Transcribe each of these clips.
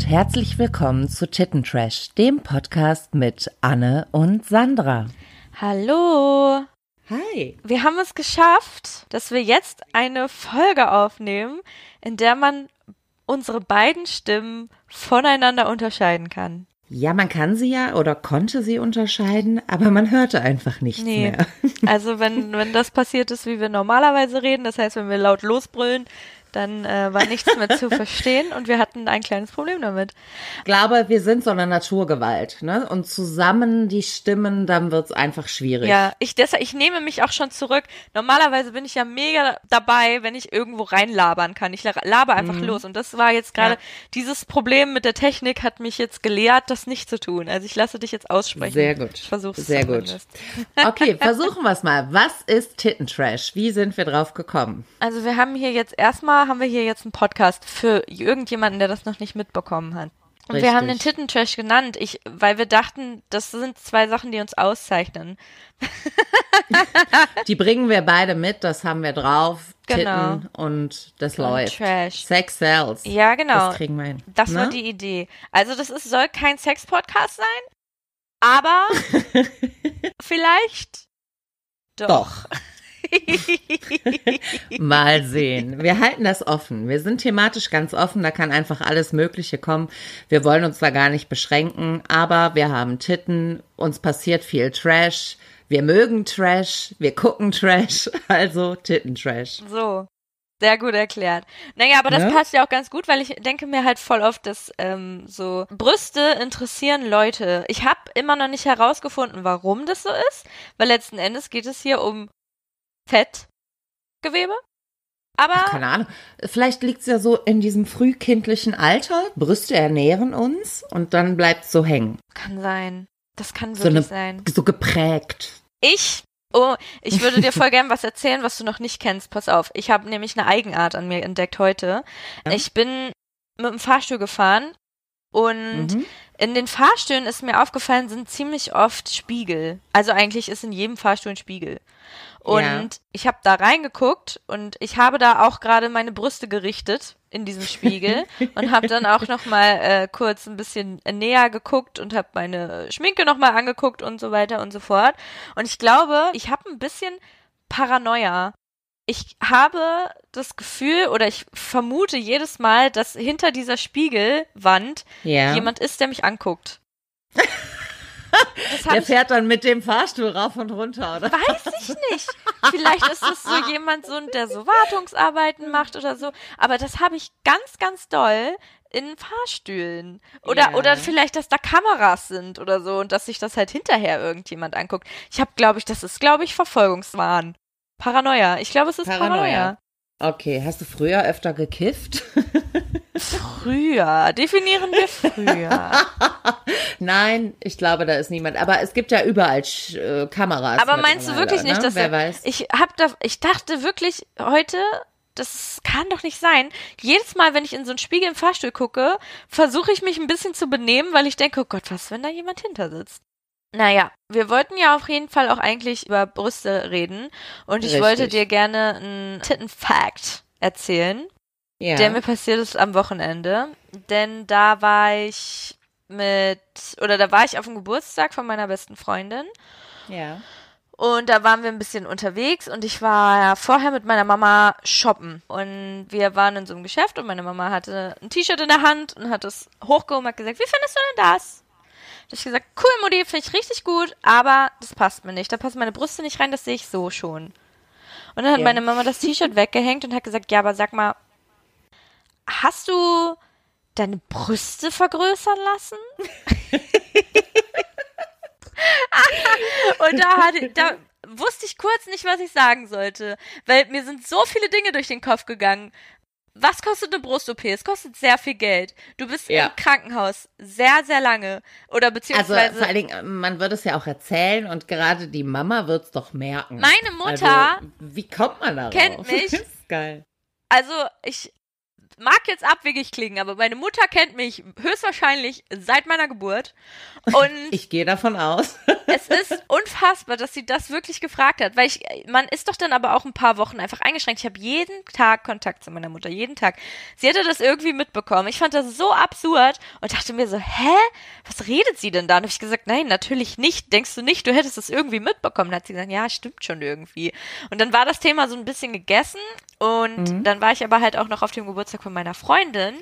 Und herzlich willkommen zu Tittentrash, dem Podcast mit Anne und Sandra. Hallo. Hi. Wir haben es geschafft, dass wir jetzt eine Folge aufnehmen, in der man unsere beiden Stimmen voneinander unterscheiden kann. Ja, man kann sie ja oder konnte sie unterscheiden, aber man hörte einfach nichts Nee. mehr. Also wenn, wenn das passiert ist, wie wir normalerweise reden, das heißt, wenn wir laut losbrüllen, dann äh, war nichts mehr zu verstehen und wir hatten ein kleines Problem damit. Ich glaube, wir sind so eine Naturgewalt, ne? Und zusammen die Stimmen, dann wird's einfach schwierig. Ja, ich deshalb, ich nehme mich auch schon zurück. Normalerweise bin ich ja mega dabei, wenn ich irgendwo reinlabern kann. Ich la- laber einfach los. Und das war jetzt gerade, Ja. dieses Problem mit der Technik hat mich jetzt gelehrt, das nicht zu tun. Also ich lasse dich jetzt aussprechen. Sehr gut. Ich versuch's Sehr gut. zumindest. Okay, versuchen wir's mal. Was ist Tittentrash? Wie sind wir drauf gekommen? Also wir haben hier jetzt erstmal, haben wir hier jetzt einen Podcast für irgendjemanden, der das noch nicht mitbekommen hat. Und wir Richtig. haben den Tittentrash genannt, ich, weil wir dachten, das sind zwei Sachen, die uns auszeichnen. Die bringen wir beide mit, das haben wir drauf. Genau. Titten und das Und läuft. Trash. Sex sells. Ja, genau. Das kriegen wir hin. Das ne? war die Idee. Also das ist, soll kein Sex-Podcast sein, aber vielleicht Doch. Mal sehen. Wir halten das offen. Wir sind thematisch ganz offen. Da kann einfach alles Mögliche kommen. Wir wollen uns da gar nicht beschränken. Aber wir haben Titten. Uns passiert viel Trash. Wir mögen Trash. Wir gucken Trash. Also Tittentrash. So. Sehr gut erklärt. Naja, aber das Ne? passt ja auch ganz gut, weil ich denke mir halt voll oft, dass ähm, so Brüste interessieren Leute. Ich habe immer noch nicht herausgefunden, warum das so ist, weil letzten Endes geht es hier um Fettgewebe. Aber Keine Ahnung. Vielleicht liegt es ja so in diesem frühkindlichen Alter. Brüste ernähren uns und dann bleibt es so hängen. kann sein. Das kann So wirklich eine, sein. so geprägt. Ich, oh, ich würde dir voll gern was erzählen, was du noch nicht kennst. Pass auf. Ich habe nämlich eine Eigenart an mir entdeckt heute. Ja. Ich bin mit dem Fahrstuhl gefahren und Mhm. In den Fahrstühlen ist mir aufgefallen, sind ziemlich oft Spiegel. Also eigentlich ist in jedem Fahrstuhl ein Spiegel. Und Ja. ich habe da reingeguckt und ich habe da auch gerade meine Brüste gerichtet in diesem Spiegel und habe dann auch noch mal äh, kurz ein bisschen näher geguckt und habe meine Schminke noch mal angeguckt und so weiter und so fort. Und ich glaube, ich habe ein bisschen Paranoia. Ich habe das Gefühl oder ich vermute jedes Mal, dass hinter dieser Spiegelwand Ja. jemand ist, der mich anguckt. Der fährt dann mit dem Fahrstuhl rauf und runter, oder? weiß ich nicht. Vielleicht ist es so jemand, so, der so Wartungsarbeiten macht oder so. Aber das habe ich ganz, ganz doll in Fahrstühlen. Oder, Ja. oder vielleicht, dass da Kameras sind oder so und dass sich das halt hinterher irgendjemand anguckt. Ich habe, glaube ich, das ist, glaube ich, Verfolgungswahn. Paranoia. Ich glaube, es ist Paranoia. Paranoia. Okay, hast du früher öfter gekifft? Früher. Definieren wir früher. Nein, ich glaube, da ist niemand. Aber es gibt ja überall äh, Kameras. Aber meinst du wirklich nicht, ne? dass Wer weiß? ich hab da ich dachte wirklich heute das kann doch nicht sein. Jedes Mal, wenn ich in so einen Spiegel im Fahrstuhl gucke, versuche ich mich ein bisschen zu benehmen, weil ich denke, oh Gott, was, wenn da jemand hinter sitzt? Naja, wir wollten ja auf jeden Fall auch eigentlich über Brüste reden und ich Richtig. wollte dir gerne einen Titten-Fact erzählen, ja. der mir passiert ist am Wochenende. Denn da war ich mit, oder da war ich auf dem Geburtstag von meiner besten Freundin ja. und da waren wir ein bisschen unterwegs und ich war vorher mit meiner Mama shoppen. Und wir waren in so einem Geschäft und meine Mama hatte ein T-Shirt in der Hand und hat es hochgehoben und hat gesagt, wie findest du denn das? Da ich gesagt, cool, Mutti, finde ich richtig gut, aber das passt mir nicht. Da passen meine Brüste nicht rein, das sehe ich so schon. Und dann hat Ja. meine Mama das T-Shirt weggehängt und hat gesagt, ja, aber sag mal, hast du deine Brüste vergrößern lassen? Und da, hatte, da wusste ich kurz nicht, was ich sagen sollte. Weil mir sind so viele Dinge durch den Kopf gegangen. Was kostet eine Brust-OP? Es kostet sehr viel Geld. Du bist Ja. im Krankenhaus sehr, sehr lange. Oder Also beziehungsweise. vor allen Dingen, man wird es ja auch erzählen und gerade die Mama wird es doch merken. Meine Mutter Also, wie kommt man darauf? kennt mich. Das ist geil. also ich mag jetzt abwegig klingen, aber meine Mutter kennt mich höchstwahrscheinlich seit meiner Geburt. Und ich gehe davon aus. es ist unfassbar, dass sie das wirklich gefragt hat, weil ich, man ist doch dann aber auch ein paar Wochen einfach eingeschränkt. Ich habe jeden Tag Kontakt zu meiner Mutter, jeden Tag. Sie hatte das irgendwie mitbekommen. Ich fand das so absurd und dachte mir so, hä? Was redet sie denn da? Und habe ich gesagt, nein, natürlich nicht. Denkst du nicht, du hättest das irgendwie mitbekommen? Dann hat sie gesagt, ja, stimmt schon irgendwie. Und dann war das Thema so ein bisschen gegessen und mhm. dann war ich aber halt auch noch auf dem Geburtstag von meiner Freundin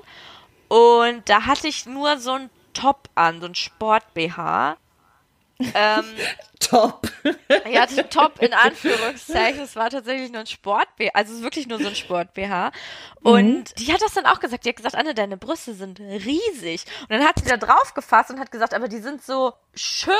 und da hatte ich nur so ein Top an, so ein Sport-BH. Ähm, top. Ja, top in Anführungszeichen. Es war tatsächlich nur ein Sport-BH, also wirklich nur so ein Sport-BH. Und mhm. die hat das dann auch gesagt. Die hat gesagt, Anne, deine Brüste sind riesig. Und dann hat sie da drauf gefasst und hat gesagt, aber die sind so schön,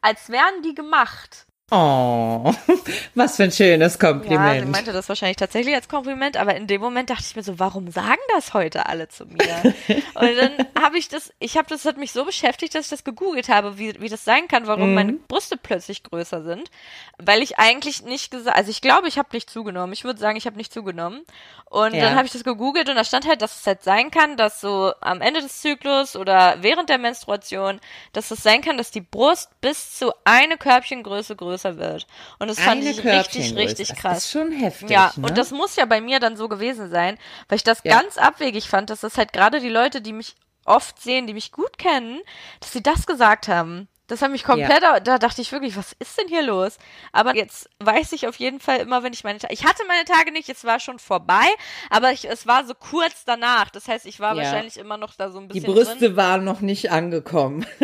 als wären die gemacht. Oh, was für ein schönes Kompliment. Ja, sie meinte das wahrscheinlich tatsächlich als Kompliment, aber in dem Moment dachte ich mir so, warum sagen das heute alle zu mir? und dann habe ich das, ich habe das hat mich so beschäftigt, dass ich das gegoogelt habe, wie, wie das sein kann, warum mhm. meine Brüste plötzlich größer sind, weil ich eigentlich nicht gesagt, also ich glaube, ich habe nicht zugenommen. Ich würde sagen, ich habe nicht zugenommen. Und ja. dann habe ich das gegoogelt und da stand halt, dass es halt sein kann, dass so am Ende des Zyklus oder während der Menstruation, dass es sein kann, dass die Brust bis zu eine Körbchengröße größer wird. Und das fand ich richtig, richtig krass. Das ist schon heftig. Ja, ne? und das muss ja bei mir dann so gewesen sein, weil ich das ja. ganz abwegig fand, dass das halt gerade die Leute, die mich oft sehen, die mich gut kennen, dass sie das gesagt haben. Das hat mich komplett, ja. da dachte ich wirklich, was ist denn hier los? Aber jetzt weiß ich auf jeden Fall immer, wenn ich meine Tage, ich hatte meine Tage nicht, es war schon vorbei, aber ich, es war so kurz danach. Das heißt, ich war ja. wahrscheinlich immer noch da so ein bisschen. Die Brüste drin. waren noch nicht angekommen.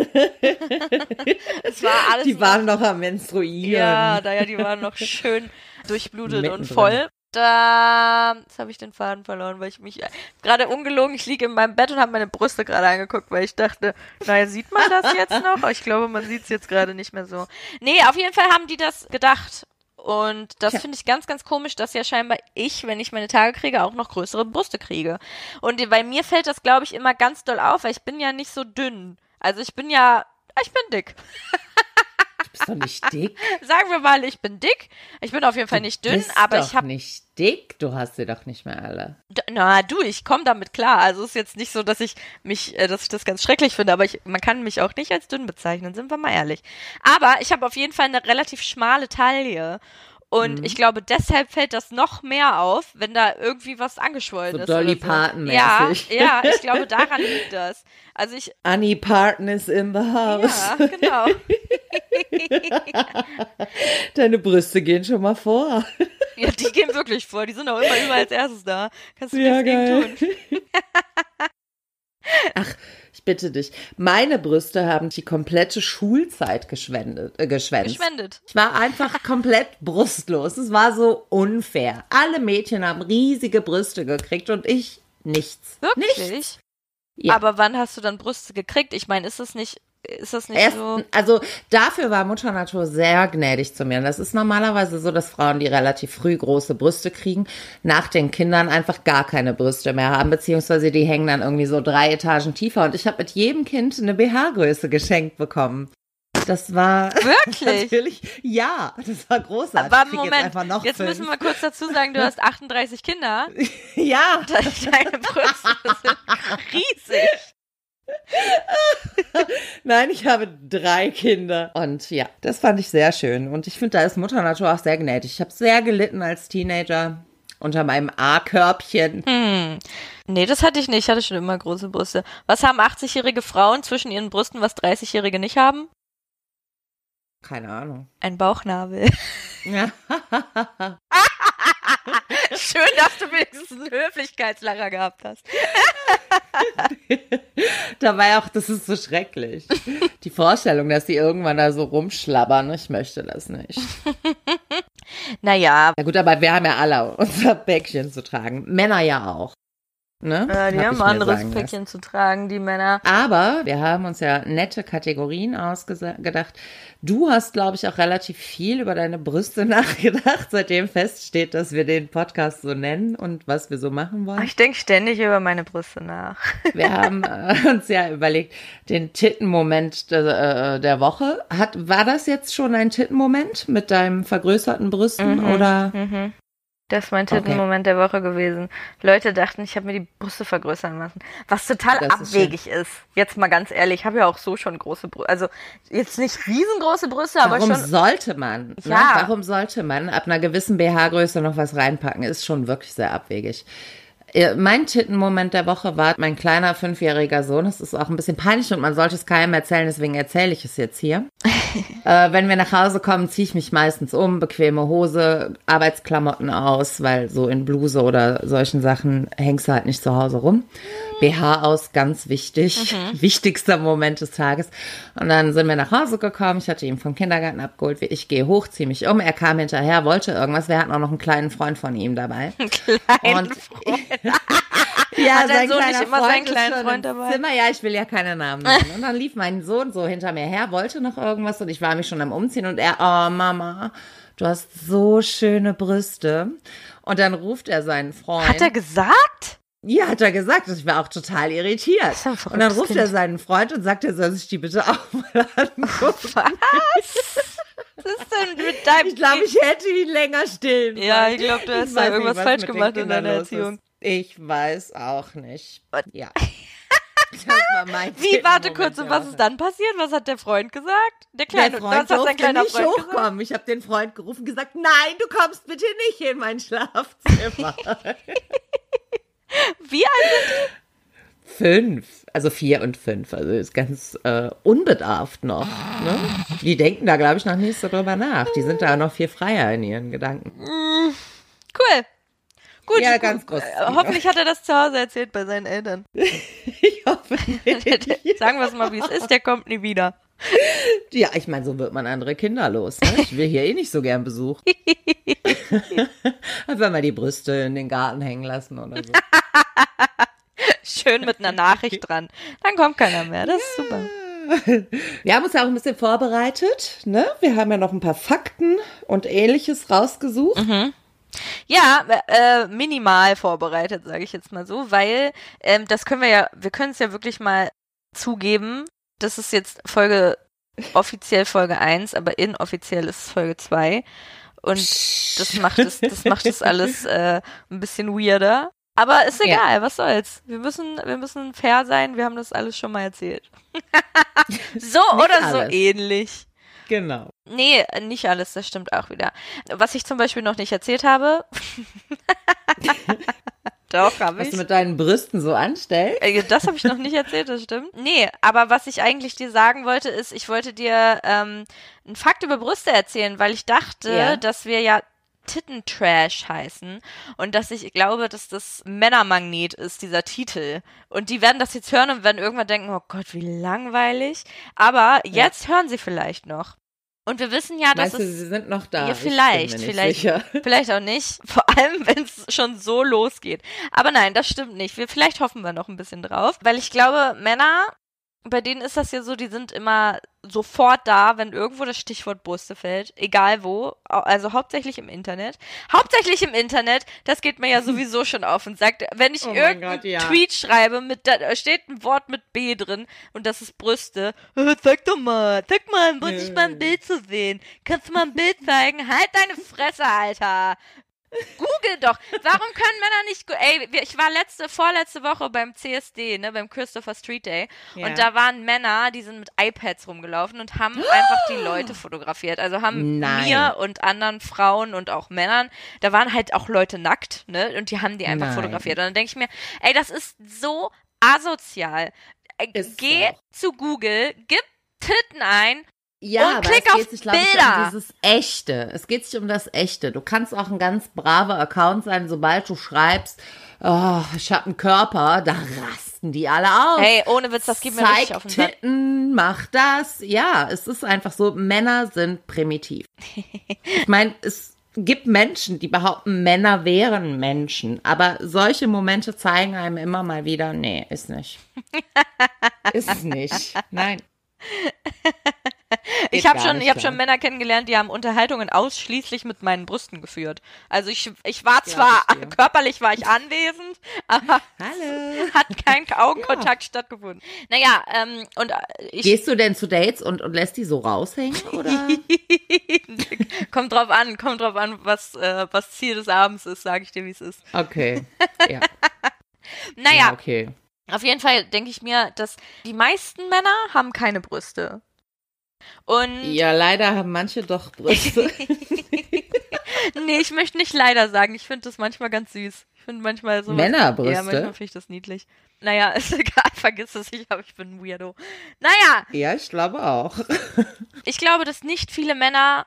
es war alles. Die waren noch am Menstruieren. Ja, da ja, die waren noch schön durchblutet und voll da, jetzt habe ich den Faden verloren, weil ich mich gerade ungelogen, ich liege in meinem Bett und habe meine Brüste gerade angeguckt, weil ich dachte, naja, sieht man das jetzt noch? Ich glaube, man sieht es jetzt gerade nicht mehr so. Nee, auf jeden Fall haben die das gedacht. Und das ja. finde ich ganz, ganz komisch, dass ja scheinbar ich, wenn ich meine Tage kriege, auch noch größere Brüste kriege. Und bei mir fällt das, glaube ich, immer ganz doll auf, weil ich bin ja nicht so dünn. Also ich bin ja, ich bin dick. Du bist doch nicht dick. Sagen wir mal, ich bin dick. Ich bin auf jeden Fall nicht dünn, aber doch ich habe nicht dick. Du hast sie doch nicht mehr alle. Na, du, ich komme damit klar. Also ist jetzt nicht so, dass ich mich, äh, dass ich das ganz schrecklich finde, aber ich, man kann mich auch nicht als dünn bezeichnen, sind wir mal ehrlich. Aber ich habe auf jeden Fall eine relativ schmale Taille und mhm. ich glaube, deshalb fällt das noch mehr auf, wenn da irgendwie was angeschwollen so ist. Dolly so. Parton Ja, ja, ich glaube, daran liegt das. Also ich. Annie Parton is in the house. Ja, genau. Deine Brüste gehen schon mal vor. Ja, die gehen wirklich vor. Die sind auch immer überall als erstes da. Kannst du ja, nichts gegen tun. Ach, ich bitte dich. Meine Brüste haben die komplette Schulzeit geschwendet, äh, geschwänzt. Geschwendet. Ich war einfach komplett brustlos. Es war so unfair. Alle Mädchen haben riesige Brüste gekriegt und ich nichts. Wirklich? Nichts. Ja. Aber wann hast du dann Brüste gekriegt? Ich meine, ist es nicht ist das nicht Erst, so? Also dafür war Mutter Natur sehr gnädig zu mir. Und das ist normalerweise so, dass Frauen, die relativ früh große Brüste kriegen, nach den Kindern einfach gar keine Brüste mehr haben, beziehungsweise die hängen dann irgendwie so drei Etagen tiefer. Und ich habe mit jedem Kind eine BH-Größe geschenkt bekommen. Das war wirklich natürlich ja, das war großartig. Aber Moment, jetzt, jetzt müssen wir kurz dazu sagen, du hast 38 Kinder. ja, deine Brüste sind riesig. Nein, ich habe drei Kinder. Und ja, das fand ich sehr schön. Und ich finde, da ist Mutter Natur auch sehr gnädig. Ich habe sehr gelitten als Teenager unter meinem A-Körbchen. Hm. Nee, das hatte ich nicht. Ich hatte schon immer große Brüste. Was haben 80-jährige Frauen zwischen ihren Brüsten, was 30-jährige nicht haben? Keine Ahnung. Ein Bauchnabel. Ja. Schön, dass du wenigstens einen Höflichkeitslacher gehabt hast. Dabei auch, das ist so schrecklich. Die Vorstellung, dass sie irgendwann da so rumschlabbern, ich möchte das nicht. Naja. Ja gut, aber wir haben ja alle unser Päckchen zu tragen. Männer ja auch. Ne? Ja, die Hab haben ein anderes Päckchen zu tragen, die Männer. Aber wir haben uns ja nette Kategorien ausgedacht. Du hast, glaube ich, auch relativ viel über deine Brüste nachgedacht, seitdem feststeht, dass wir den Podcast so nennen und was wir so machen wollen. Ich denke ständig über meine Brüste nach. Wir haben äh, uns ja überlegt, den Tittenmoment der, äh, der Woche. Hat, war das jetzt schon ein Tittenmoment mit deinem vergrößerten Brüsten mhm, oder? Mhm. Das ist mein Tittenmoment der Woche gewesen. Leute dachten, ich habe mir die Brüste vergrößern lassen. Was total Das ist abwegig ist, Jetzt mal ganz ehrlich, ich habe ja auch so schon große Brüste. Also jetzt nicht riesengroße Brüste, aber Warum schon. sollte man? Ne? Ja. Warum sollte man ab einer gewissen BH-Größe noch was reinpacken? Ist schon wirklich sehr abwegig. Äh, Mein Tittenmoment der Woche war mein kleiner fünfjähriger Sohn. Es ist auch ein bisschen peinlich und man sollte es keinem erzählen, deswegen erzähle ich es jetzt hier. Äh, wenn wir nach Hause kommen, ziehe ich mich meistens um, bequeme Hose, Arbeitsklamotten aus, weil so in Bluse oder solchen Sachen hängst du halt nicht zu Hause rum. BH aus, ganz wichtig. Wichtigster Moment des Tages. Und dann sind wir nach Hause gekommen. Ich hatte ihn vom Kindergarten abgeholt. Ich gehe hoch, ziehe mich um. Er kam hinterher, wollte irgendwas. Wir hatten auch noch einen kleinen Freund von ihm dabei. Kleinen Und- Freund. Ja, Hat dein Sohn nicht immer seinen ist kleinen Freund dabei? Zimmer. Ja, ich will ja keine Namen nennen. Und dann lief mein Sohn so hinter mir her, wollte noch irgendwas und ich war mich schon am Umziehen und er, oh Mama, du hast so schöne Brüste. Und dann ruft er seinen Freund. Hat er gesagt? Ja, hat er gesagt. Ich war auch total irritiert. Und dann ruft Kind. er seinen Freund und sagt, er soll sich die bitte auch mal angucken. Was ist denn mit deinem Ich glaube, ich hätte ihn länger stillen Ja, ich glaube, du hast da irgendwas was falsch gemacht in deiner los ist. Ich weiß auch nicht. Was? Ja. Das war mein Wie, warte Tittenmoment kurz, und was ist dann passiert? Was hat der Freund gesagt? Der kleine, der was Freund hat sein kleiner nicht Freund gesagt? hochkommen. Ich habe den Freund gerufen und gesagt, nein, du kommst bitte nicht in mein Schlafzimmer. Wie alt? fünf, also vier und fünf, also ist ganz äh, unbedarft noch. Ne? Die denken da, glaube ich, noch nicht so drüber nach. Die sind da noch viel freier in ihren Gedanken. Cool. Gut, Ja, ganz groß. Äh, Hoffentlich hat er das zu Hause erzählt bei seinen Eltern. Ich hoffe. Sagen wir es mal, wie es ist, der kommt nie wieder. Ja, ich meine, so wird man andere Kinder los. Ne? Ich will hier eh nicht so gern Besuch. Einfach mal die Brüste in den Garten hängen lassen oder so. Schön mit einer Nachricht dran. Dann kommt keiner mehr. Das ist super. Wir haben uns ja auch ein bisschen vorbereitet. Ne? Wir haben ja noch ein paar Fakten und ähnliches rausgesucht. Ja, äh, minimal vorbereitet, sage ich jetzt mal so, weil ähm, das können wir ja, wir können es ja wirklich mal zugeben. Das ist jetzt Folge, offiziell Folge 1, aber inoffiziell ist es Folge 2. Und das macht es, das macht es alles äh, ein bisschen weirder. Aber ist Ja. egal, was soll's. Wir müssen, wir müssen fair sein, wir haben das alles schon mal erzählt. so Nicht oder so alles. ähnlich. Genau. Nee, nicht alles, das stimmt auch wieder. Was ich zum Beispiel noch nicht erzählt habe. Doch, habe Was ich. du mit deinen Brüsten so anstellst. Äh, Das habe ich noch nicht erzählt, das stimmt. Nee, aber was ich eigentlich dir sagen wollte, ist, ich wollte dir ähm, einen Fakt über Brüste erzählen, weil ich dachte, Ja. dass wir ja Tittentrash heißen und dass ich glaube, dass das Männermagnet ist, dieser Titel. Und die werden das jetzt hören und werden irgendwann denken, oh Gott, wie langweilig. Aber jetzt hören sie vielleicht noch. Und wir wissen ja, dass Meinst du, es sie sind noch da? ja, Ich bin vielleicht, mir nicht vielleicht, sicher. vielleicht auch nicht. Vor allem, wenn es schon so losgeht. Aber nein, das stimmt nicht. Wir, vielleicht hoffen wir noch ein bisschen drauf, weil ich glaube, Männer, bei denen ist das ja so, die sind immer sofort da, wenn irgendwo das Stichwort Brüste fällt, egal wo, also hauptsächlich im Internet. Hauptsächlich im Internet, das geht mir ja sowieso schon auf und sagt, wenn ich Oh irgendeinen Gott, ja. Tweet schreibe, mit da steht ein Wort mit B drin und das ist Brüste, äh, zeig doch mal, zeig mal, muss ich mal ein Bild zu sehen. Kannst du mal ein Bild zeigen? Halt deine Fresse, Alter. Google doch. Warum können Männer nicht, ey, ich war letzte, vorletzte Woche beim CSD, ne, beim Christopher Street Day Ja. und da waren Männer, die sind mit iPads rumgelaufen und haben einfach die Leute fotografiert. Also haben Nein. mir und anderen Frauen und auch Männern, da waren halt auch Leute nackt, ne, und die haben die einfach Nein. fotografiert. Und dann denke ich mir, ey, das ist so asozial. Äh, Ist Geh auch. zu Google, gib Titten ein Ja, Und aber klick es auf geht sich, glaube ich, Bilder. um dieses Echte. Es geht sich um das Echte. Du kannst auch ein ganz braver Account sein, sobald du schreibst, oh, ich habe einen Körper, da rasten die alle aus. Hey, ohne Witz, das geht mir richtig auf den. Titten, mach das. Ja, es ist einfach so, Männer sind primitiv. ich meine, es gibt Menschen, die behaupten, Männer wären Menschen. Aber solche Momente zeigen einem immer mal wieder, nee, ist nicht. ist nicht. Nein. ich habe schon, ich habe schon Männer kennengelernt, die haben Unterhaltungen ausschließlich mit meinen Brüsten geführt. Also ich, ich war zwar ja, körperlich war ich anwesend, aber Hallo. hat kein Augenkontakt ja. stattgefunden. Naja, ähm, und äh, ich, gehst du denn zu Dates und, und lässt die so raushängen oder? kommt drauf an, kommt drauf an, was äh, was Ziel des Abends ist, sage ich dir, wie es ist. Okay. Ja. naja. Ja, okay. Auf jeden Fall denke ich mir, dass die meisten Männer haben keine Brüste. Und ja, leider haben manche doch Brüste. nee, ich möchte nicht leider sagen. Ich finde das manchmal ganz süß. Ich finde manchmal so. Männerbrüste? Ja, manchmal finde ich das niedlich. Naja, ist egal, vergiss es, ich, aber ich bin ein Weirdo. Naja. Ja, ich glaube auch. ich glaube, dass nicht viele Männer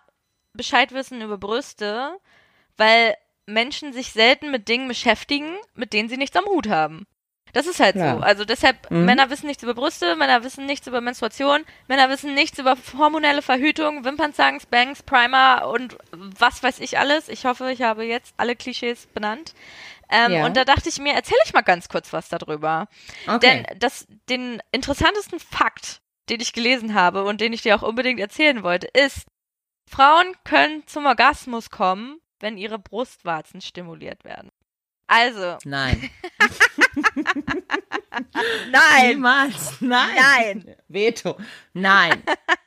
Bescheid wissen über Brüste, weil Menschen sich selten mit Dingen beschäftigen, mit denen sie nichts am Hut haben. Das ist halt ja. so. Also deshalb, mhm. Männer wissen nichts über Brüste, Männer wissen nichts über Menstruation, Männer wissen nichts über hormonelle Verhütung, Wimpernzangen, Spanks, Primer und was weiß ich alles. Ich hoffe, ich habe jetzt alle Klischees benannt. Ähm, ja. Und da dachte ich mir, erzähle ich mal ganz kurz was darüber. Okay. Denn das, den interessantesten Fakt, den ich gelesen habe und den ich dir auch unbedingt erzählen wollte, ist, Frauen können zum Orgasmus kommen, wenn ihre Brustwarzen stimuliert werden. Also. Nein. Nein. Niemals. Nein. Nein. Veto. Nein.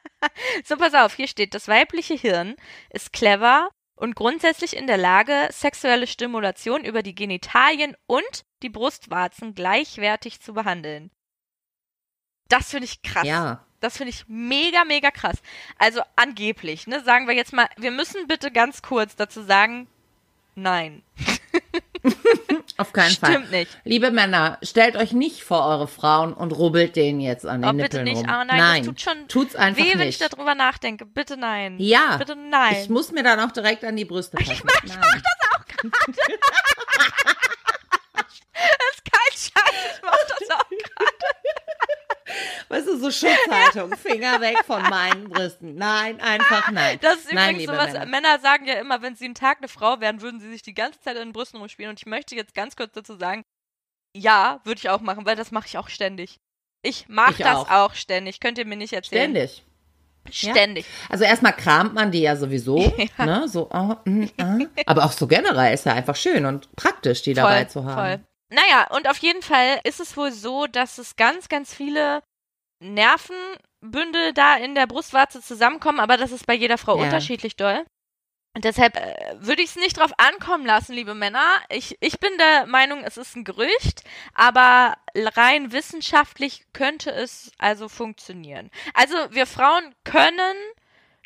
so, pass auf, hier steht, das weibliche Hirn ist clever und grundsätzlich in der Lage, sexuelle Stimulation über die Genitalien und die Brustwarzen gleichwertig zu behandeln. Das finde ich krass. Ja. Das finde ich mega, mega krass. Also angeblich, ne, sagen wir jetzt mal, wir müssen bitte ganz kurz dazu sagen, nein. Auf keinen Stimmt Fall. Stimmt nicht. Liebe Männer, stellt euch nicht vor eure Frauen und rubbelt denen jetzt an den oh, Nippeln bitte nicht. rum. Oh, nein, nein, das tut schon tut's einfach weh, nicht. wenn ich darüber nachdenke. Bitte nein. Ja. Bitte nein. Ich muss mir dann auch direkt an die Brüste fassen. Ich mach, ich mach das auch gerade. das ist kein Scheiß, ich mach das. Weißt du, so Schutzhaltung, Finger weg von meinen Brüsten. Nein, einfach nein. Das ist nein, übrigens sowas, Männer. Männer sagen ja immer, wenn sie einen Tag eine Frau wären, würden sie sich die ganze Zeit an den Brüsten rumspielen. Und ich möchte jetzt ganz kurz dazu sagen, ja, würde ich auch machen, weil das mache ich auch ständig. Ich mache das auch. auch. ständig. Könnt ihr mir nicht erzählen? Ständig. Ständig. Ja. Also erstmal kramt man die ja sowieso, ja. ne? So, oh, mm, ah. aber auch so generell ist ja einfach schön und praktisch, die voll, dabei zu haben. Voll. Naja, und auf jeden Fall ist es wohl so, dass es ganz, ganz viele Nervenbündel da in der Brustwarze zusammenkommen, aber das ist bei jeder Frau ja. unterschiedlich doll. Und deshalb äh, würde ich es nicht drauf ankommen lassen, liebe Männer. Ich, ich bin der Meinung, es ist ein Gerücht, aber rein wissenschaftlich könnte es also funktionieren. Also wir Frauen können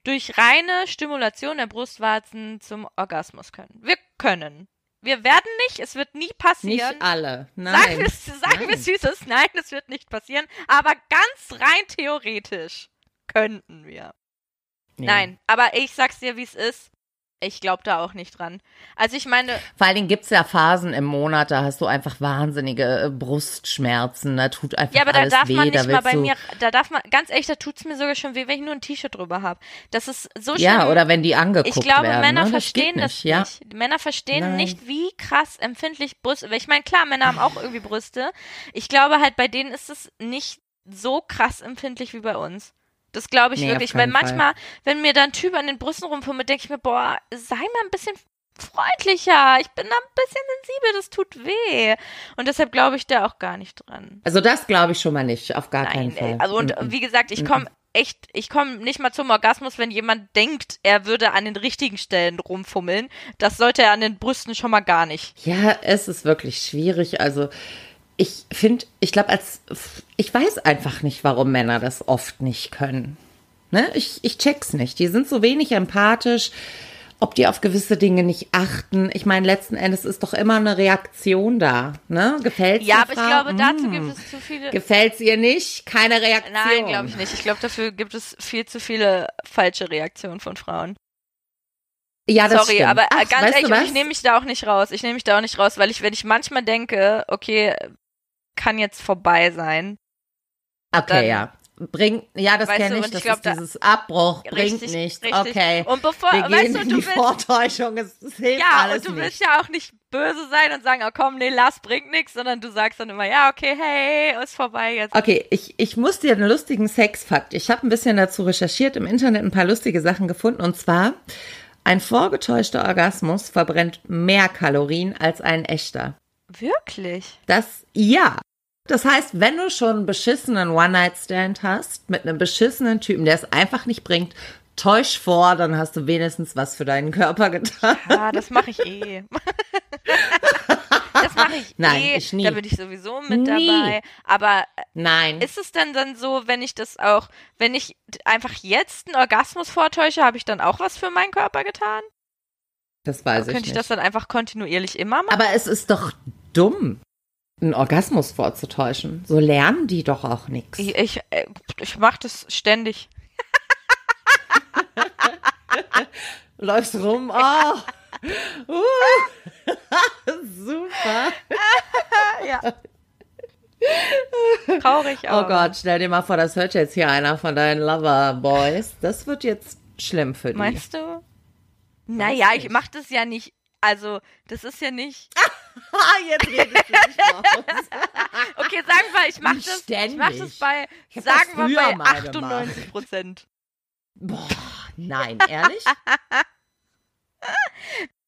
durch reine Stimulation der Brustwarzen zum Orgasmus können. Wir können. Wir werden nicht, es wird nie passieren. Nicht alle, nein. Sagen wir, sagen wir Süßes, nein, es wird nicht passieren. Aber ganz rein theoretisch könnten wir. Nee. Nein, aber ich sag's dir, wie es ist. Ich glaube da auch nicht dran. Also ich meine. Vor allen Dingen gibt's ja Phasen im Monat, da hast du einfach wahnsinnige äh, Brustschmerzen, da tut einfach Ja, aber da darf weh, man nicht mal bei mir, da darf man, ganz ehrlich, da tut's mir sogar schon weh, wenn ich nur ein T-Shirt drüber habe. Das ist so schlimm. Ja, oder wenn die angeguckt Ich glaube, werden, Männer ne? verstehen das, nicht, ja. nicht. Männer verstehen Nein. nicht, wie krass empfindlich Brüste, ich meine, klar, Männer haben auch irgendwie Brüste. Ich glaube halt, bei denen ist es nicht so krass empfindlich wie bei uns. Das glaube ich Nee, wirklich, weil keinen Fall. manchmal, wenn mir da ein Typ an den Brüsten rumfummelt, denke ich mir, boah, sei mal ein bisschen freundlicher. Ich bin da ein bisschen sensibel, das tut weh. Und deshalb glaube ich da auch gar nicht dran. Also das glaube ich schon mal nicht, auf gar keinen Nein, Fall. ey. also und Mm-mm. wie gesagt, ich komme echt, ich komme nicht mal zum Orgasmus, wenn jemand denkt, er würde an den richtigen Stellen rumfummeln. Das sollte er an den Brüsten schon mal gar nicht. Ja, es ist wirklich schwierig. Also ich finde, ich glaube, als ich weiß einfach nicht, warum Männer das oft nicht können. Ne? Ich, ich check's nicht. Die sind so wenig empathisch, ob die auf gewisse Dinge nicht achten. Ich meine, letzten Endes ist doch immer eine Reaktion da. Ne? Gefällt's Ja, der aber ich Frau? glaube, dazu Hm. gibt es zu viele. Gefällt's ihr nicht? Keine Reaktion. Nein, glaube ich nicht. Ich glaube, dafür gibt es viel zu viele falsche Reaktionen von Frauen. Ja, das Sorry, stimmt. aber äh, Ach, ganz ehrlich, ich nehme mich da auch nicht raus. Ich nehme mich da auch nicht raus, weil ich, wenn ich manchmal denke, okay, kann jetzt vorbei sein. Okay, dann- ja. Bringt, ja, das kenne ich, das ich glaub, ist dieses Abbruch, bringt Richtig, nichts. richtig. Okay. Und bevor, Wir weißt gehen du, in du die willst, Vortäuschung, es, es hilft ja, alles und du nicht. willst ja auch nicht böse sein und sagen, oh komm, nee, lass, bringt nichts, sondern du sagst dann immer, ja, okay, hey, ist vorbei jetzt. Okay, ich, ich muss dir einen lustigen Sexfakt. Ich habe ein bisschen dazu recherchiert, im Internet ein paar lustige Sachen gefunden. Und zwar, ein vorgetäuschter Orgasmus verbrennt mehr Kalorien als ein echter. Wirklich? Das, ja. Das heißt, wenn du schon einen beschissenen One-Night-Stand hast, mit einem beschissenen Typen, der es einfach nicht bringt, täusch vor, dann hast du wenigstens was für deinen Körper getan. Ja, das mache ich eh. das mache ich Nein, eh. ich nie. Da bin ich sowieso mit Nie. dabei. Aber Nein. ist es denn dann so, wenn ich das auch, wenn ich einfach jetzt einen Orgasmus vortäusche, habe ich dann auch was für meinen Körper getan? das weiß ich Könnte ich nicht. das dann einfach kontinuierlich immer machen? Aber es ist doch dumm, einen Orgasmus vorzutäuschen. So lernen die doch auch nichts. Ich, ich, äh, ich mache das ständig. Läufst rum, oh. Uh. Super. Ja. Traurig Oh aber. Gott, stell dir mal vor, das hört jetzt hier einer von deinen Lover-Boys. Das wird jetzt schlimm für die. Meinst du? Naja, ich mache das ja nicht. Also, das ist ja nicht. Jetzt redest du nicht raus. Okay, sagen wir, ich mache das, ich mach das bei, Ich hab das sagen wir bei mal 98 Prozent. Boah, nein, ehrlich?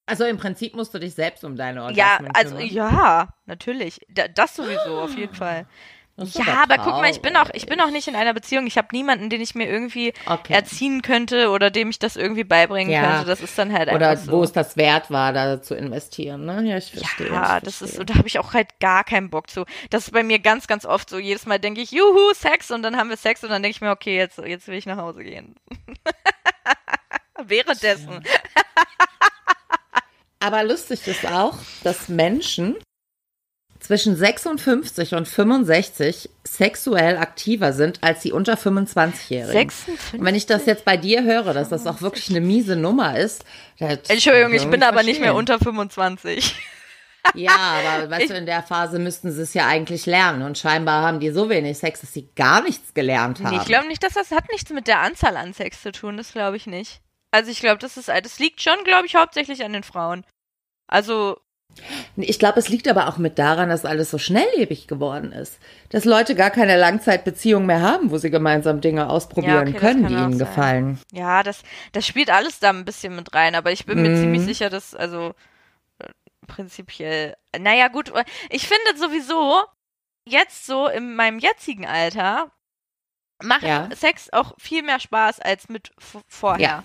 Also im Prinzip musst du dich selbst um deine Ja, Orgasmen also kümmern. ja, natürlich. Da, das sowieso, auf jeden Fall. Ist Ja, aber guck mal, ich bin auch, ich bin auch nicht in einer Beziehung. Ich habe niemanden, den ich mir irgendwie Okay. erziehen könnte oder dem ich das irgendwie beibringen Ja. könnte. Das ist dann halt Oder einfach so. wo es das wert war, da zu investieren, ne? Ja, ich verstehe. Ja, ich das ist, verstehe. und da habe ich auch halt gar keinen Bock zu. Das ist bei mir ganz, ganz oft so. Jedes Mal denke ich, juhu, Sex, und dann haben wir Sex und dann denke ich mir, okay, jetzt, jetzt will ich nach Hause gehen. Währenddessen. Aber lustig ist auch, dass Menschen zwischen 56 und 65 sexuell aktiver sind als die unter 25-Jährigen. 56. Und wenn ich das jetzt bei dir höre, dass das auch wirklich eine miese Nummer ist. Entschuldigung, ich bin aber nicht mehr unter 25. Ja, aber weißt du, in der Phase müssten sie es ja eigentlich lernen. Und scheinbar haben die so wenig Sex, dass sie gar nichts gelernt haben. Nee, ich glaube nicht, dass das hat nichts mit der Anzahl an Sex zu tun. Das glaube ich nicht. Also ich glaube, das ist, das liegt schon, glaube ich, hauptsächlich an den Frauen. Also, Ich glaube, es liegt aber auch mit daran, dass alles so schnelllebig geworden ist. Dass Leute gar keine Langzeitbeziehung mehr haben, wo sie gemeinsam Dinge ausprobieren okay, das können, die ihnen sein. gefallen. ja, das, das spielt alles da ein bisschen mit rein. Aber ich bin mir Mhm. ziemlich sicher, dass, also, äh, prinzipiell, naja, gut, ich finde sowieso, jetzt so in meinem jetzigen Alter, macht Ja. Sex auch viel mehr Spaß als mit vorher. Ja.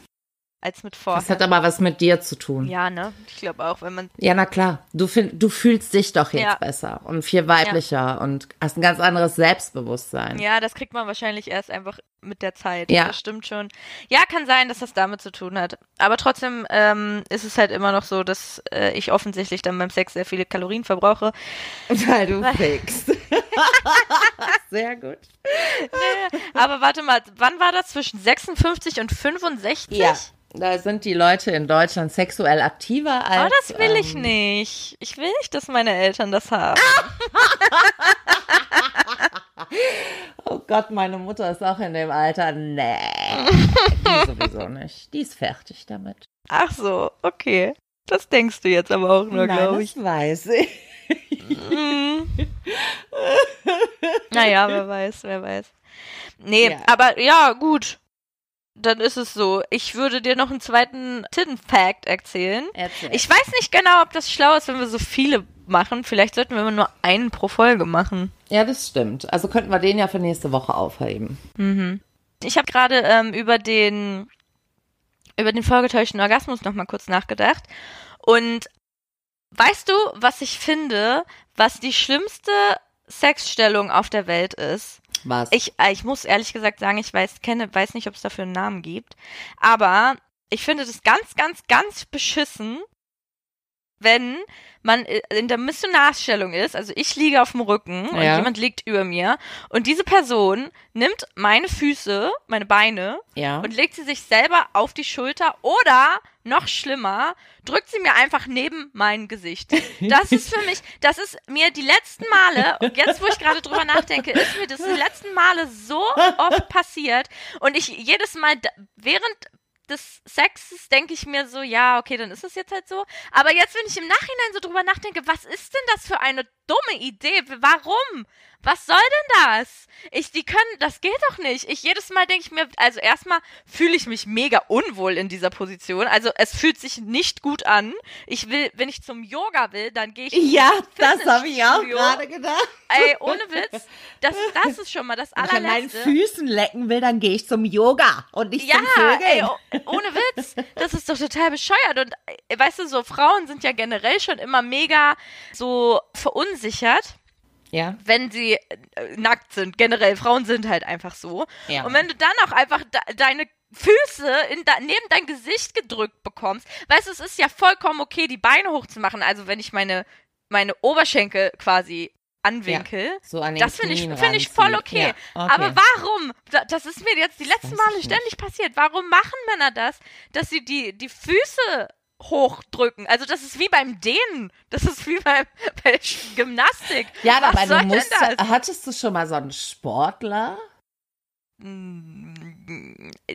Als mit Das vorher. hat aber was mit dir zu tun. Ja, ne? Ich glaube auch, wenn man Ja, na klar. Du, find, du fühlst dich doch jetzt Ja. besser und viel weiblicher und hast ein ganz anderes Selbstbewusstsein. Ja, das kriegt man wahrscheinlich erst einfach mit der Zeit. Ja. Das stimmt schon. Ja, kann sein, dass das damit zu tun hat. Aber trotzdem ähm, ist es halt immer noch so, dass äh, ich offensichtlich dann beim Sex sehr viele Kalorien verbrauche. Weil du fickst. Sehr gut. Aber warte mal, wann war das? Zwischen 56 und 65? Ja. Da sind die Leute in Deutschland sexuell aktiver als. Aber das will ich ähm, nicht. Ich will nicht, dass meine Eltern das haben. Oh Gott, meine Mutter ist auch in dem Alter. Nee. Die sowieso nicht. Die ist fertig damit. Ach so, okay. Das denkst du jetzt aber auch nur, glaube das ich. weiß ich. Mhm. naja, wer weiß, wer weiß. Nee, Ja. aber ja, gut. Dann ist es so. Ich würde dir noch einen zweiten Titten-Fact erzählen. Erzähl. Ich weiß nicht genau, ob das schlau ist, wenn wir so viele machen. Vielleicht sollten wir immer nur einen pro Folge machen. ja, das stimmt. Also könnten wir den ja für nächste Woche aufheben. Ich habe gerade ähm, über den über den vorgetäuschten Orgasmus noch mal kurz nachgedacht und weißt du, was ich finde, was die schlimmste Sexstellung auf der Welt ist? Was? Ich, äh, ich muss ehrlich gesagt sagen, ich weiß, kenne, weiß nicht, ob es dafür einen Namen gibt. Aber ich finde das ganz, ganz, ganz beschissen, wenn man äh, in der Missionarstellung ist. Also ich liege auf dem Rücken und Ja. jemand liegt über mir. Und diese Person nimmt meine Füße, meine Beine ja. und legt sie sich selber auf die Schulter oder noch schlimmer, drückt sie mir einfach neben mein Gesicht. Das ist für mich, das ist mir die letzten Male, und jetzt wo ich gerade drüber nachdenke, ist mir das die letzten Male so oft passiert und ich jedes Mal, während des Sexes denke ich mir so, ja, okay, dann ist es jetzt halt so. Aber jetzt, wenn ich im Nachhinein so drüber nachdenke, was ist denn das für eine dumme Idee? Warum? Was soll denn das? Ich, die können, das geht doch nicht. Ich jedes Mal denke ich mir, also erstmal fühle ich mich mega unwohl in dieser Position. Also es fühlt sich nicht gut an. Ich will, wenn ich zum Yoga will, dann gehe ich. Ja, das habe ich auch gerade gedacht. Ey, ohne Witz. Das, das ist schon mal das allerletzte. Wenn ich an meinen Füßen lecken will, dann gehe ich zum Yoga und nicht ja, zum Vögeln. Ey, oh, ohne Witz. Das ist doch total bescheuert. Und äh, weißt du, so Frauen sind ja generell schon immer mega so verunsichert ja. wenn sie äh, nackt sind. Generell, Frauen sind halt einfach so. Ja. Und wenn du dann auch einfach de deine Füße in da neben dein Gesicht gedrückt bekommst, weißt du, es ist ja vollkommen okay, die Beine hochzumachen. Also wenn ich meine, meine Oberschenkel quasi anwinkel. Ja, so an das finde ich, find ich voll okay. Ja, okay. Aber warum? Das ist mir jetzt die letzten Male ständig passiert. Warum machen Männer das, dass sie die, die Füße hochdrücken. Also das ist wie beim Dehnen. Das ist wie bei, bei Gymnastik. Ja, Was aber du musst, hattest du schon mal so einen Sportler?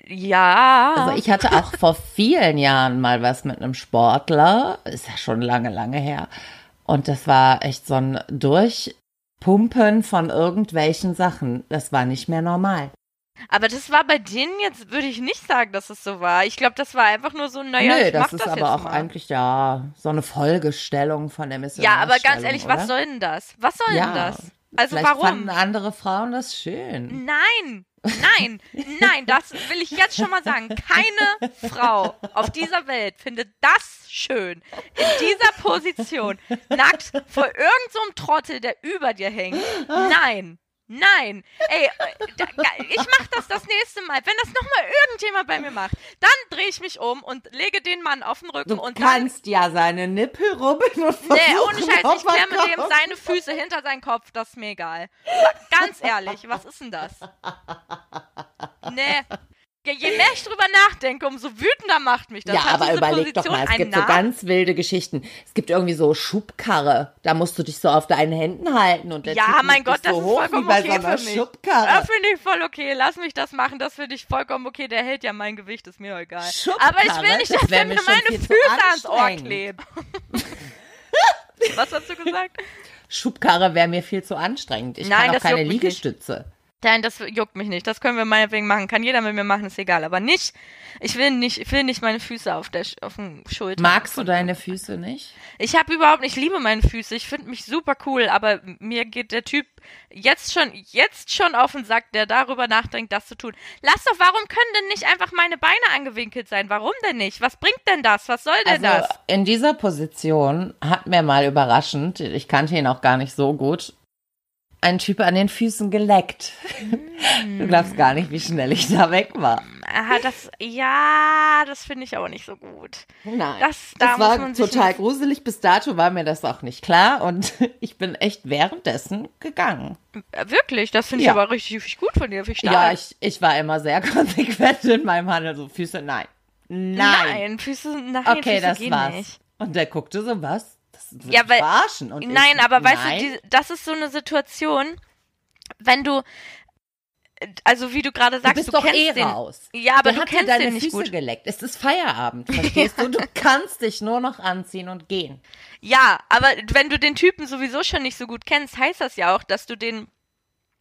Ja. Also ich hatte auch vor vielen Jahren mal was mit einem Sportler. Ist ja schon lange, lange her. Und das war echt so ein Durchpumpen von irgendwelchen Sachen. Das war nicht mehr normal. Aber das war bei denen jetzt, würde ich nicht sagen, dass es so war. Ich glaube, das war einfach nur so, naja, Nö, ich mach das ist das aber auch mal. eigentlich ja so eine Folgestellung von der Mission. Ja, aber ganz ehrlich, oder? was soll denn das? Was soll ja, denn das? Also warum? fanden andere Frauen das schön. Nein, nein, nein, das will ich jetzt schon mal sagen. Keine Frau auf dieser Welt findet das schön. In dieser Position, nackt vor irgendeinem so Trottel, der über dir hängt. Nein. Nein, ey, äh, ich mach das das nächste Mal. Wenn das nochmal irgendjemand bei mir macht, dann drehe ich mich um und lege den Mann auf den Rücken. Du und kannst dann, ja seine Nippel rubbeln und Nee, ohne Scheiß, ich klemme dem seine Füße hinter seinen Kopf, das ist mir egal. Ganz ehrlich, was ist denn das? Nee, ja, je mehr ich drüber nachdenke, umso wütender macht mich das. Ja, Hat aber überleg Position doch mal, es gibt Namen? so ganz wilde Geschichten. Es gibt irgendwie so Schubkarre, da musst du dich so auf deinen Händen halten und der Ja, typ mein Gott, das so ist hoch vollkommen wie bei okay so für mich. Schubkarre. Ja, finde ich voll okay. Lass mich das machen, das finde ich vollkommen okay. Der hält ja mein Gewicht, ist mir egal. Aber ich will nicht, dass er mir meine Füße ans Ohr klebt. Was hast du gesagt? Schubkarre wäre mir viel zu anstrengend. Ich Nein, kann auch keine Liegestütze. Nein, das juckt mich nicht. Das können wir meinetwegen machen. Kann jeder mit mir machen, ist egal. Aber nicht, ich will nicht, ich will nicht meine Füße auf der auf den Schultern. Magst du deine Füße nicht? Ich habe überhaupt nicht, ich liebe meine Füße. Ich finde mich super cool, aber mir geht der Typ jetzt schon, jetzt schon auf den Sack, der darüber nachdenkt, das zu tun. Lass doch, warum können denn nicht einfach meine Beine angewinkelt sein? Warum denn nicht? Was bringt denn das? Was soll denn also, das? In dieser Position hat mir mal überraschend, ich kannte ihn auch gar nicht so gut, ein Typ an den Füßen geleckt. Mm. Du glaubst gar nicht, wie schnell ich da weg war. Aha, das, ja, das finde ich aber nicht so gut. Nein, das, da das war total gruselig. Bis dato war mir das auch nicht klar und ich bin echt währenddessen gegangen. Wirklich? Das finde ich ja. aber richtig, richtig gut von dir. Ja, ich, ich war immer sehr konsequent in meinem Handel. So Füße, nein. Nein. Nein, Füße, nein, okay, Füße das war's. nicht. Und der guckte so, was? Ja, weil, verarschen. Und nein, ich, aber nein. weißt du, die, das ist so eine Situation, wenn du also wie du gerade sagst, du bist du doch kennst eh den, raus. Ja, aber Der du kennst deine den nicht Füße gut. geleckt. Es ist Feierabend, verstehst du? Du kannst dich nur noch anziehen und gehen. Ja, aber wenn du den Typen sowieso schon nicht so gut kennst, heißt das ja auch, dass du den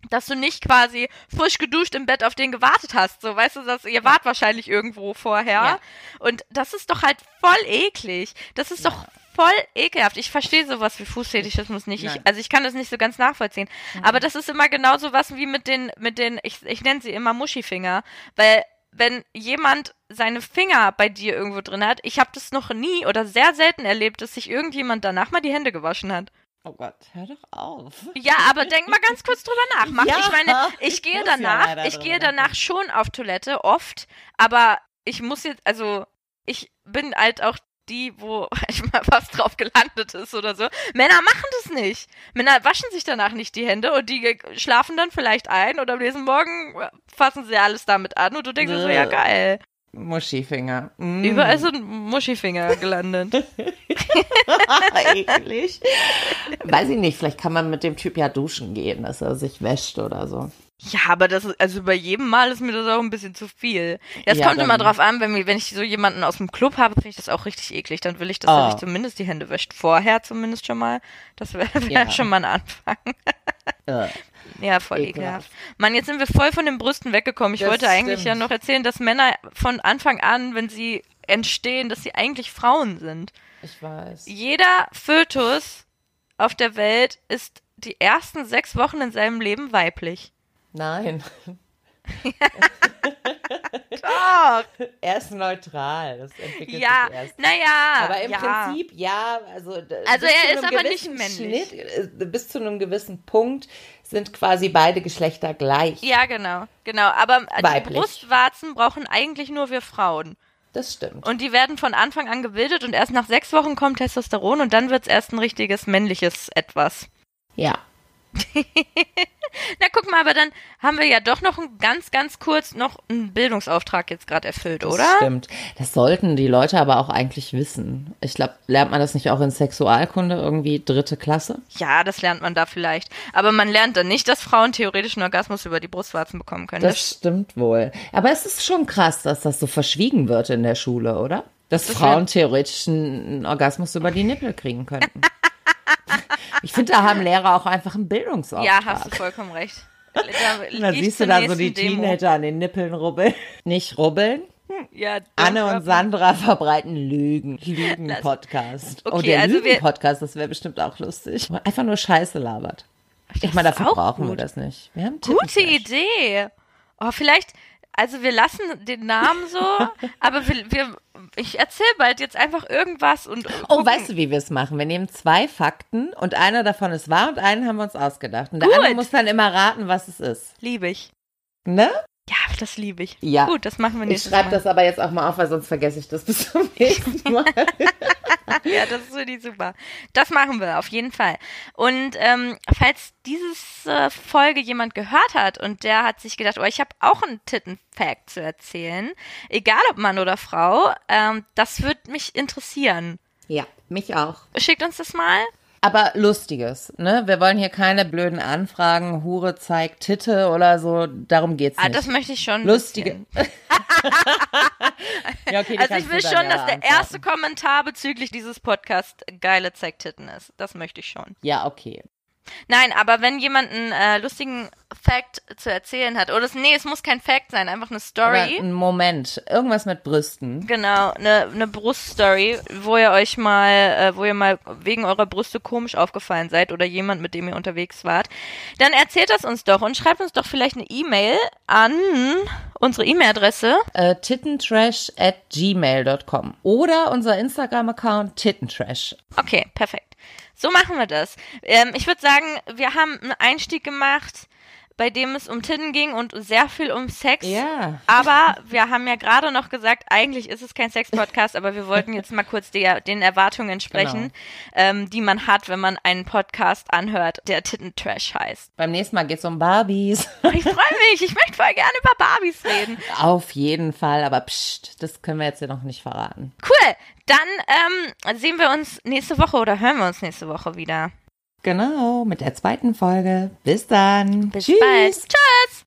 dass du nicht quasi frisch geduscht im Bett auf den gewartet hast. So, weißt du, dass ihr wart wahrscheinlich irgendwo vorher. Ja. Und das ist doch halt voll eklig. Das ist doch voll ekelhaft. Ich verstehe sowas wie Fußfetischismus nicht. Ich, also ich kann das nicht so ganz nachvollziehen. Mhm. Aber das ist immer genauso was wie mit den, mit den, ich, ich nenne sie immer Muschifinger. Weil wenn jemand seine Finger bei dir irgendwo drin hat, ich habe das noch nie oder sehr selten erlebt, dass sich irgendjemand danach mal die Hände gewaschen hat. Oh Gott, hör doch auf. Ja, aber denk mal ganz kurz drüber nach. Mach, Ja, ich meine, ich ich gehe ja danach, leider ich gehe danach schon auf Toilette, oft, aber ich muss jetzt, also ich bin halt auch die, wo mal was drauf gelandet ist oder so. Männer machen das nicht. Männer waschen sich danach nicht die Hände und die schlafen dann vielleicht ein oder am nächsten Morgen fassen sie alles damit an und du denkst so, ja geil. Muschifinger. Mm. Überall sind Muschifinger gelandet. Eklig. Weiß ich nicht, vielleicht kann man mit dem Typ ja duschen gehen, dass er sich wäscht oder so. Ja, aber das ist, also bei jedem Mal ist mir das auch ein bisschen zu viel. Das Ja, kommt immer drauf an, wenn, wenn ich so jemanden aus dem Club habe, finde ich das auch richtig eklig. Dann will ich, dass er Ah. sich zumindest die Hände wäscht. Vorher zumindest schon mal. Das wäre wär Ja. schon mal ein Anfang. Äh, Ja, voll Ekelhaft. ekelhaft. Mann, jetzt sind wir voll von den Brüsten weggekommen. Ich Das wollte eigentlich ja stimmt. noch erzählen, dass Männer von Anfang an, wenn sie entstehen, dass sie eigentlich Frauen sind. ich weiß. Jeder Fötus auf der Welt ist die ersten sechs Wochen in seinem Leben weiblich. Nein, Doch. er ist neutral. Das entwickelt Ja, sich erst. naja. Aber im ja. Prinzip, ja, also. d- Also bis er zu ist einem aber nicht gewissen männlich. Schnitt, äh, bis zu einem gewissen Punkt sind quasi beide Geschlechter gleich. Ja, genau, genau. Aber die Weiblich. Brustwarzen brauchen eigentlich nur wir Frauen. Das stimmt. Und die werden von Anfang an gebildet und erst nach sechs Wochen kommt Testosteron und dann wird's erst ein richtiges männliches Etwas. ja. Na guck mal, aber dann haben wir ja doch noch ein, ganz, ganz kurz noch einen Bildungsauftrag jetzt gerade erfüllt, Das oder? stimmt. Das sollten die Leute aber auch eigentlich wissen. Ich glaube, lernt man das nicht auch in Sexualkunde irgendwie dritte Klasse? Ja, das lernt man da vielleicht. Aber man lernt dann nicht, dass Frauen theoretischen Orgasmus über die Brustwarzen bekommen können. Das stimmt wohl. Aber es ist schon krass, dass das so verschwiegen wird in der Schule, oder? Dass Das Frauen wird- theoretisch einen Orgasmus über die Nippel kriegen könnten. ich finde, da haben Lehrer auch einfach einen Bildungsauftrag. ja, hast du vollkommen recht. Da, Da siehst du da so die Demo. Teenager an den Nippeln rubbeln. Nicht rubbeln. Ja, don't Anne und Sandra verbreiten Lügen. Lügen-Podcast. Okay, oh, der also wir- Lügen-Podcast, das wäre bestimmt auch lustig. Einfach nur Scheiße labert. Ich meine, dafür auch brauchen wir gut. das nicht. Wir haben Gute. Idee. Oh, vielleicht, also wir lassen den Namen so, aber wir, wir ich erzähle bald jetzt einfach irgendwas und Oh, gucken. weißt du, wie wir es machen? Wir nehmen zwei Fakten und einer davon ist wahr und einen haben wir uns ausgedacht. Und der Gut. andere muss dann immer raten, was es ist. Liebe ich. Ne? Ja, das liebe ich. Ja. Gut, das machen wir Ich nächstes schreibe das aber jetzt auch mal auf, weil sonst vergesse ich das bis zum nächsten Mal. Ja, das ist wirklich super. Das machen wir auf jeden Fall. Und ähm, falls diese äh, Folge jemand gehört hat und der hat sich gedacht, oh, ich habe auch einen Titten-Fact zu erzählen, egal ob Mann oder Frau, ähm, das würde mich interessieren. ja, mich auch. Schickt uns das mal. Aber lustiges, ne? Wir wollen hier keine blöden Anfragen, Hure zeigt Titte oder so, darum geht's Ah, nicht. das möchte ich schon. Lustige. ja, okay, Also ich will schon, dass der erste Kommentar bezüglich dieses Podcasts geile Zeigtitten ist. Das möchte ich schon. Ja, okay. Nein, aber wenn jemand einen äh, lustigen Fact zu erzählen hat, oder es, nee, es muss kein Fact sein, einfach eine Story. ein Moment, irgendwas mit Brüsten. Genau, eine, eine Bruststory, wo ihr euch mal, äh, wo ihr mal wegen eurer Brüste komisch aufgefallen seid oder jemand, mit dem ihr unterwegs wart, dann erzählt das uns doch und schreibt uns doch vielleicht eine E-Mail an unsere E-Mail-Adresse. Äh, tittentrash at gmail.com oder unser Instagram-Account tittentrash. Okay, perfekt. So machen wir das. Ähm, ich würde sagen, wir haben einen Einstieg gemacht, bei dem es um Titten ging und sehr viel um Sex. Ja. Aber wir haben ja gerade noch gesagt, eigentlich ist es kein Sex-Podcast, aber wir wollten jetzt mal kurz der, den Erwartungen entsprechen, Genau. ähm, die man hat, wenn man einen Podcast anhört, der Titten-Trash heißt. Beim nächsten Mal geht's um Barbies. Ich freue mich, ich möchte voll gerne über Barbies reden. Auf jeden Fall, aber pst, das können wir jetzt hier noch nicht verraten. Cool, dann ähm, sehen wir uns nächste Woche oder hören wir uns nächste Woche wieder. Genau, mit der zweiten Folge. Bis dann. Bis Tschüss. bald. Tschüss.